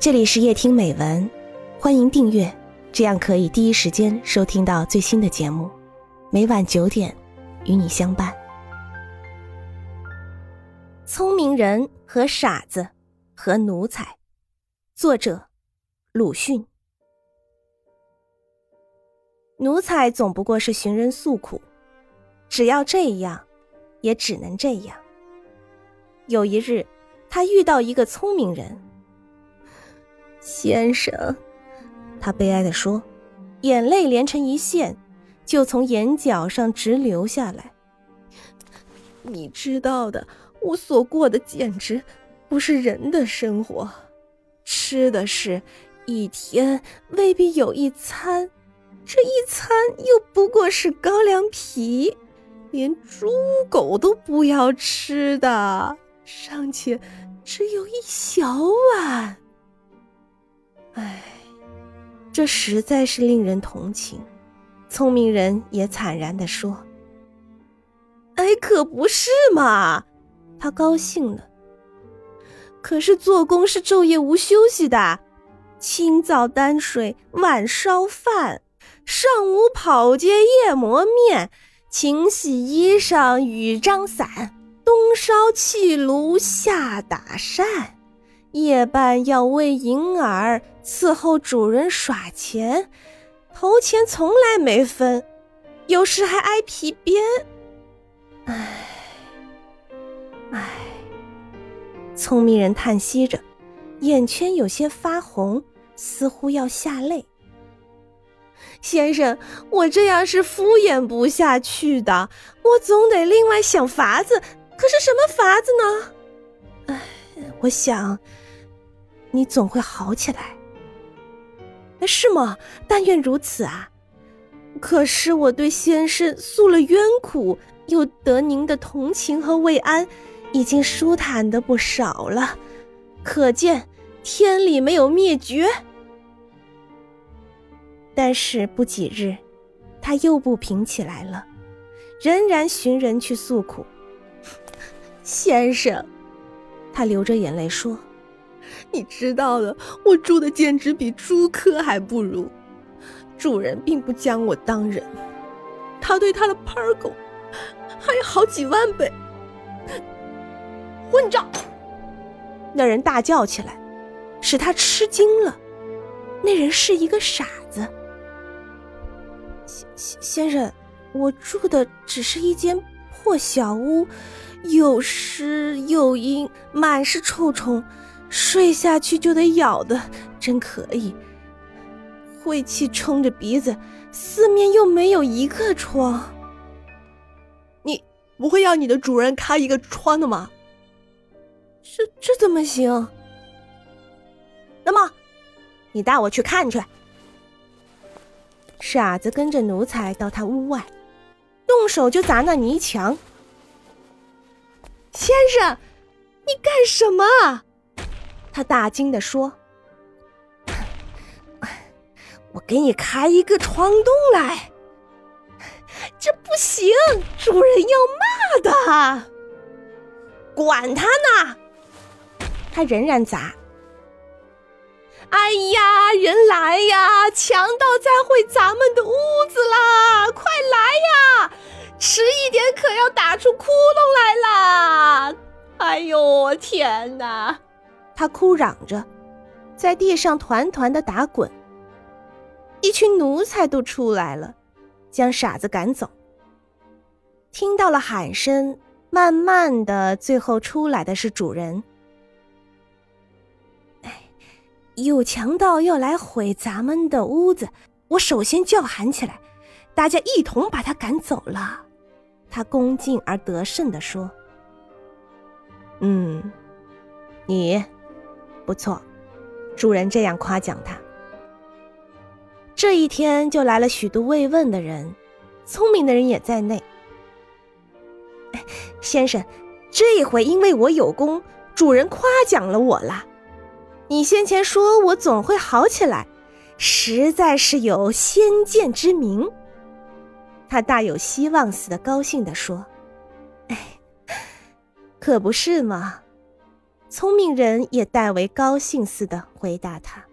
这里是夜听美文，欢迎订阅，这样可以第一时间收听到最新的节目。每晚九点，与你相伴。聪明人和傻子和奴才，作者鲁迅。奴才总不过是寻人诉苦，只要这样，也只能这样。有一日，他遇到一个聪明人。先生，他悲哀的说，眼泪连成一线，就从眼角上直流下来。你知道的，我所过的简直不是人的生活，吃的是一天未必有一餐，这一餐又不过是高粱皮，连猪狗都不要吃的，尚且只有一小碗。唉，这实在是令人同情。聪明人也惨然的说：“哎，可不是嘛！”他高兴了。可是做工是昼夜无休息的，清早担水，晚烧饭，上午跑街，夜磨面，勤洗衣裳，雨张伞，冬烧气炉，夏打扇。夜半要喂银耳，伺候主人耍钱，头钱从来没分，有时还挨皮鞭。唉，唉，聪明人叹息着，眼圈有些发红，似乎要下泪。先生，我这样是敷衍不下去的，我总得另外想法子。可是什么法子呢？唉，我想。你总会好起来，是吗？但愿如此啊！可是我对先生诉了冤苦，又得您的同情和慰安，已经舒坦的不少了。可见天理没有灭绝。但是不几日，他又不平起来了，仍然寻人去诉苦。先生，他流着眼泪说。你知道的，我住的简直比猪科还不如。主人并不将我当人，他对他的 part 狗还有好几万倍。混账！那人大叫起来，使他吃惊了。那人是一个傻子。先先先生，我住的只是一间破小屋，又湿又阴，满是臭虫。睡下去就得咬的，真可以。晦气冲着鼻子，四面又没有一个窗。你不会要你的主人开一个窗的吗？这这怎么行？那么，你带我去看去。傻子跟着奴才到他屋外，动手就砸那泥墙。先生，你干什么？他大惊的说：“我给你开一个窗洞来，这不行，主人要骂的。管他呢！”他仍然砸。哎呀，人来呀！强盗在毁咱们的屋子啦！快来呀！迟一点可要打出窟窿来啦！哎呦，天哪！他哭嚷着，在地上团团的打滚。一群奴才都出来了，将傻子赶走。听到了喊声，慢慢的，最后出来的是主人。哎，有强盗要来毁咱们的屋子，我首先叫喊起来，大家一同把他赶走了。他恭敬而得胜的说：“嗯，你。”不错，主人这样夸奖他。这一天就来了许多慰问的人，聪明的人也在内。先生，这回因为我有功，主人夸奖了我了。你先前说我总会好起来，实在是有先见之明。他大有希望似的高兴地说：“哎，可不是吗？”聪明人也代为高兴似的回答他。